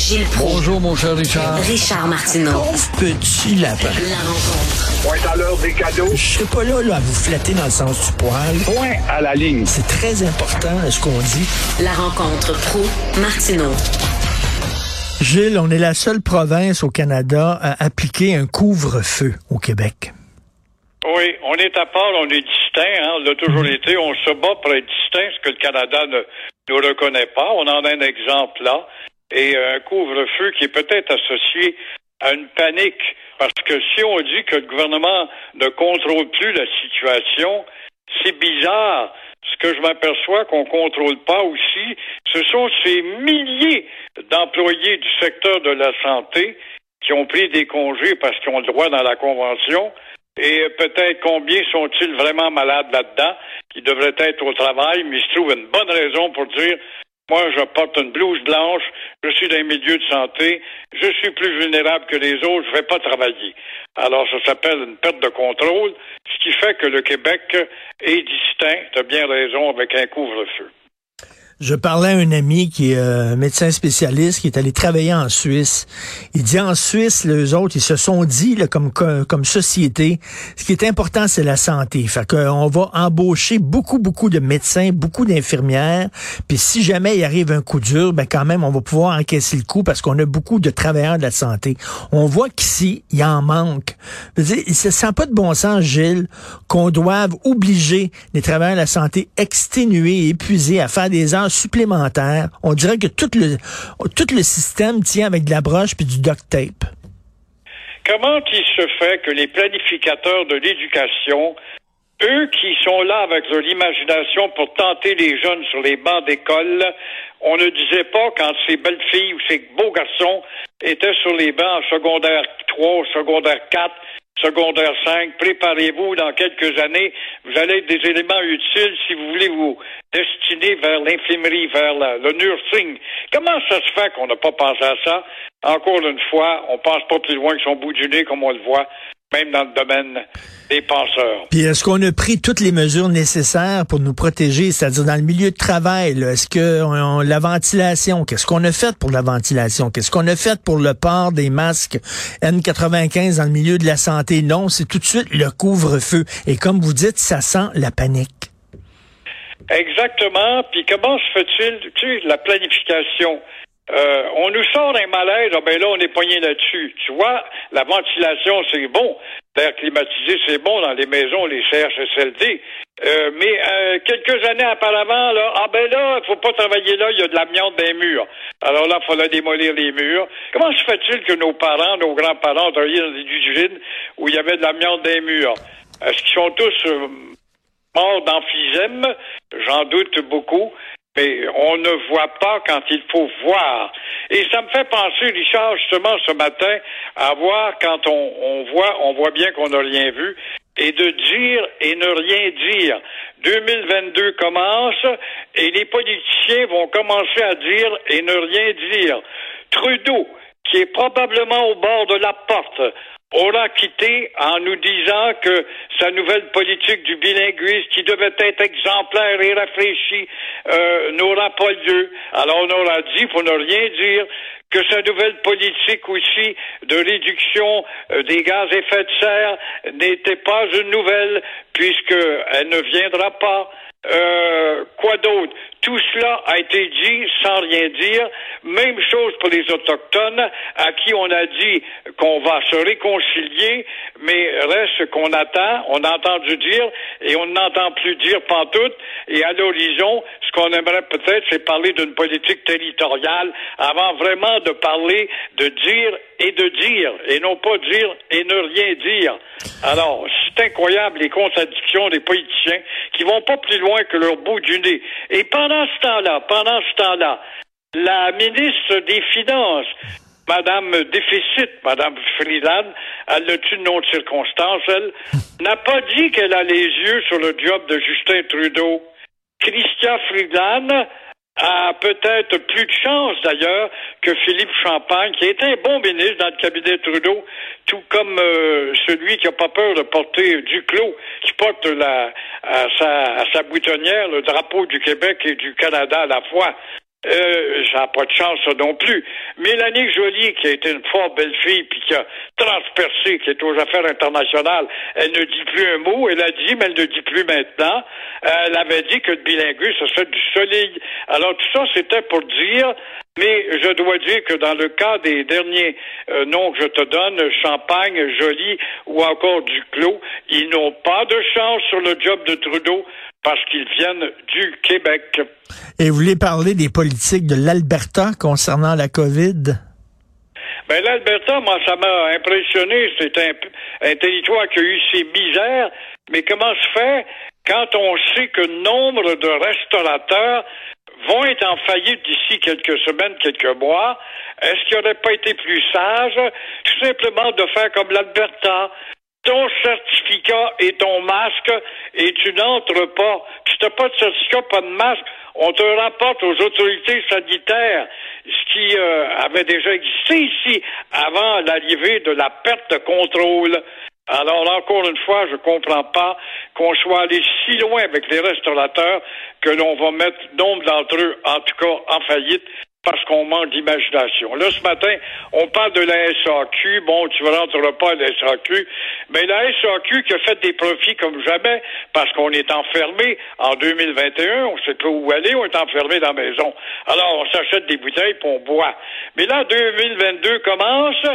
Gilles Proulx. Bonjour, mon cher Richard. Richard Martineau. Pauvre petit lapin. La rencontre. Point à l'heure des cadeaux. Je serai pas là, là à vous flatter dans le sens du poil. Point à la ligne. C'est très important ce qu'on dit? La rencontre pro martineau Gilles, on est la seule province au Canada à appliquer un couvre-feu au Québec. Oui, on est à part, on est distinct, hein, on l'a toujours été, on se bat pour être distinct, ce que le Canada ne nous reconnaît pas. On en a un exemple là, et un couvre-feu qui est peut-être associé à une panique, parce que si on dit que le gouvernement ne contrôle plus la situation, c'est bizarre. Ce que je m'aperçois qu'on contrôle pas aussi, ce sont ces milliers d'employés du secteur de la santé qui ont pris des congés parce qu'ils ont le droit dans la Convention. Et peut-être combien sont-ils vraiment malades là-dedans, qui devraient être au travail, mais ils se trouvent une bonne raison pour dire moi, je porte une blouse blanche, je suis dans un milieu de santé, je suis plus vulnérable que les autres, je ne vais pas travailler. Alors, ça s'appelle une perte de contrôle, ce qui fait que le Québec est distinct, tu as bien raison, avec un couvre-feu. Je parlais à un ami qui est euh, médecin spécialiste, qui est allé travailler en Suisse. Il dit en Suisse, les autres, ils se sont dit, là, comme, comme société, ce qui est important, c'est la santé. Fait qu'on va embaucher beaucoup, beaucoup de médecins, beaucoup d'infirmières. Puis si jamais il arrive un coup dur, ben quand même, on va pouvoir encaisser le coup parce qu'on a beaucoup de travailleurs de la santé. On voit qu'ici, il en manque. Il se sent pas de bon sens, Gilles, qu'on doive obliger les travailleurs de la santé exténués épuisés à faire des heures supplémentaires. On dirait que tout le, système tient avec de la broche puis du duct tape. Comment il se fait que les planificateurs de l'éducation, eux qui sont là avec leur imagination pour tenter les jeunes sur les bancs d'école, on ne disait pas quand ces belles filles ou ces beaux garçons étaient sur les bancs en secondaire 3, secondaire 4, secondaire 5, préparez-vous dans quelques années, vous allez être des éléments utiles si vous voulez vous destiner vers l'infirmerie, vers le nursing. Comment ça se fait qu'on n'a pas pensé à ça? Encore une fois, on pense pas plus loin que son bout du nez comme on le voit même dans le domaine des penseurs. Puis est-ce qu'on a pris toutes les mesures nécessaires pour nous protéger, c'est-à-dire dans le milieu de travail? Est-ce que on, la ventilation, qu'est-ce qu'on a fait pour la ventilation? Qu'est-ce qu'on a fait pour le port des masques N95 dans le milieu de la santé? Non, c'est tout de suite le couvre-feu. Et comme vous dites, ça sent la panique. Exactement. Puis comment se fait-il, tu sais, la planification? Euh, on nous sort un malaise, ah ben là, on est poigné là-dessus. Tu vois, la ventilation, c'est bon. L'air climatisé, c'est bon dans les maisons, les CHSLD. Euh, mais euh, quelques années auparavant, là, ah ben là, il faut pas travailler là, il y a de l'amiante dans les murs. Alors là, il fallait démolir les murs. Comment se fait-il que nos parents, nos grands-parents travaillaient dans des usines où il y avait de l'amiante dans les murs? Est-ce qu'ils sont tous morts d'emphysème? J'en doute beaucoup mais on ne voit pas quand il faut voir. Et ça me fait penser, Richard, justement, ce matin, à voir quand on, voit, on voit bien qu'on n'a rien vu, et de dire et ne rien dire. 2022 commence et les politiciens vont commencer à dire et ne rien dire. Trudeau, qui est probablement au bord de la porte, aura quitté en nous disant que sa nouvelle politique du bilinguisme, qui devait être exemplaire et réfléchie, euh, n'aura pas lieu. Alors on aura dit, pour ne rien dire, que sa nouvelle politique aussi de réduction euh, des gaz à effet de serre n'était pas une nouvelle, puisqu'elle ne viendra pas. Euh, quoi d'autre? Tout cela a été dit sans rien dire. Même chose pour les Autochtones, à qui on a dit qu'on va se réconcilier, mais reste qu'on attend, on a entendu dire, et on n'entend plus dire pantoute, et à l'horizon, ce qu'on aimerait peut-être, c'est parler d'une politique territoriale avant vraiment de parler de dire et de dire, et non pas dire et ne rien dire. Alors, c'est incroyable les contradictions des politiciens qui vont pas plus loin que leur bout du nez. Et pendant ce temps-là, pendant ce temps-là, la ministre des Finances, Madame Déficit, Madame Friedland, elle a eu une autre circonstance, elle, n'a pas dit qu'elle a les yeux sur le job de Justin Trudeau. Christian Friedland a peut-être plus de chance d'ailleurs que Philippe Champagne, qui est un bon ministre dans le cabinet Trudeau, tout comme euh, celui qui n'a pas peur de porter du clos, qui porte la, à, sa, à sa boutonnière le drapeau du Québec et du Canada à la fois. Euh, ça pas de chance, ça non plus. Mélanie Joly, qui a été une fort belle fille, puis qui a transpercé, qui est aux affaires internationales, elle ne dit plus un mot. Elle a dit, mais elle ne dit plus maintenant. elle avait dit que le bilinguisme, ce serait du solide. Alors, tout ça, c'était pour dire mais je dois dire que dans le cas des derniers euh, noms que je te donne, Champagne, Joly ou encore Duclos, ils n'ont pas de chance sur le job de Trudeau parce qu'ils viennent du Québec. Et vous voulez parler des politiques de l'Alberta concernant la COVID? Ben l'Alberta, moi, ça m'a impressionné. C'est un, un, territoire qui a eu ses misères. Mais comment se fait quand on sait que nombre de restaurateurs vont être en faillite d'ici quelques semaines, quelques mois, est-ce qu'il n'aurait pas été plus sage tout simplement de faire comme l'Alberta, ton certificat et ton masque et tu n'entres pas. Tu n'as pas de certificat, pas de masque, on te rapporte aux autorités sanitaires, ce qui euh, avait déjà existé ici avant l'arrivée de la perte de contrôle. Alors, encore une fois, je ne comprends pas qu'on soit allé si loin avec les restaurateurs que l'on va mettre nombre d'entre eux, en tout cas, en faillite parce qu'on manque d'imagination. Là, ce matin, on parle de la SAQ. Bon, tu ne rentreras pas à la SAQ. Mais la SAQ qui a fait des profits comme jamais parce qu'on est enfermé en 2021. On sait pas où aller. On est enfermé dans la maison. Alors, on s'achète des bouteilles pour on boit. Mais là, 2022 commence.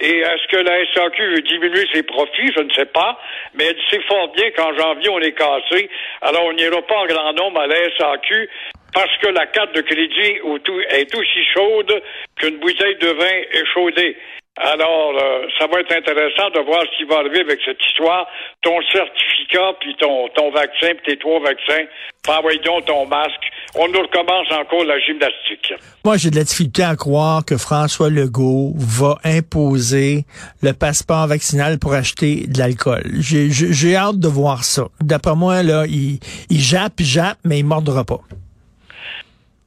Et est-ce que la SAQ veut diminuer ses profits? Je ne sais pas. Mais elle sait fort bien qu'en janvier, on est cassé. Alors, on n'ira pas en grand nombre à la SAQ parce que la carte de crédit est aussi chaude qu'une bouteille de vin échaudée. Alors, euh, ça va être intéressant de voir ce qui va arriver avec cette histoire. Ton certificat, puis ton, ton vaccin, puis tes trois vaccins. Envoyez donc ton masque. On nous recommence encore la gymnastique. Moi, j'ai de la difficulté à croire que François Legault va imposer le passeport vaccinal pour acheter de l'alcool. J'ai hâte de voir ça. D'après moi, là, il, il jappe, jappe, mais il mordra pas.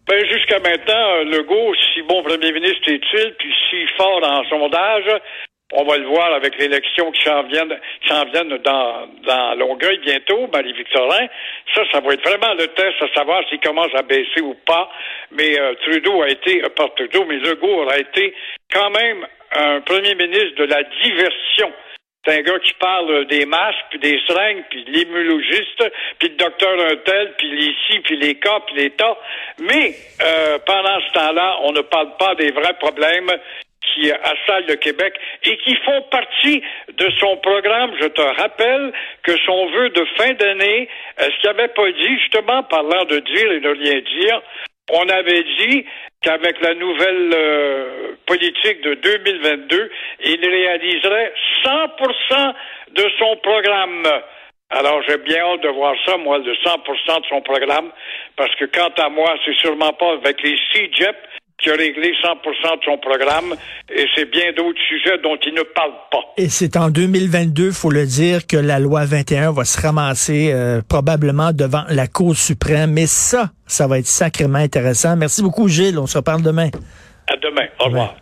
Ben, jusqu'à maintenant, Legault, si bon premier ministre est-il, puis si fort dans sondage, on va le voir avec l'élection qui s'en viennent, qui s'en viennent dans, dans Longueuil bientôt, Marie-Victorin. Ça, ça va être vraiment le test à savoir s'il commence à baisser ou pas. Mais euh, Trudeau a été, euh, pas Trudeau, mais Legault a été quand même un premier ministre de la diversion. C'est un gars qui parle des masques, puis des seringues, puis de l'immunologiste, puis le docteur Untel, puis les ci, puis les cas, puis les tas. Mais euh, pendant ce temps-là, on ne parle pas des vrais problèmes qui assaillent le Québec et qui font partie de son programme. Je te rappelle que son vœu de fin d'année, ce qu'il n'avait pas dit, justement, parlant de dire et de rien dire, on avait dit qu'avec la nouvelle euh, politique de 2022, il réaliserait 100% de son programme. Alors, j'ai bien hâte de voir ça, moi, de 100% de son programme, parce que quant à moi, c'est sûrement pas avec les CJEP qui a réglé 100% de son programme et c'est bien d'autres sujets dont il ne parle pas. Et c'est en 2022, faut le dire, que la loi 21 va se ramasser euh, probablement devant la Cour suprême. Mais ça, ça va être sacrément intéressant. Merci beaucoup, Gilles. On se reparle demain. À demain. Au revoir.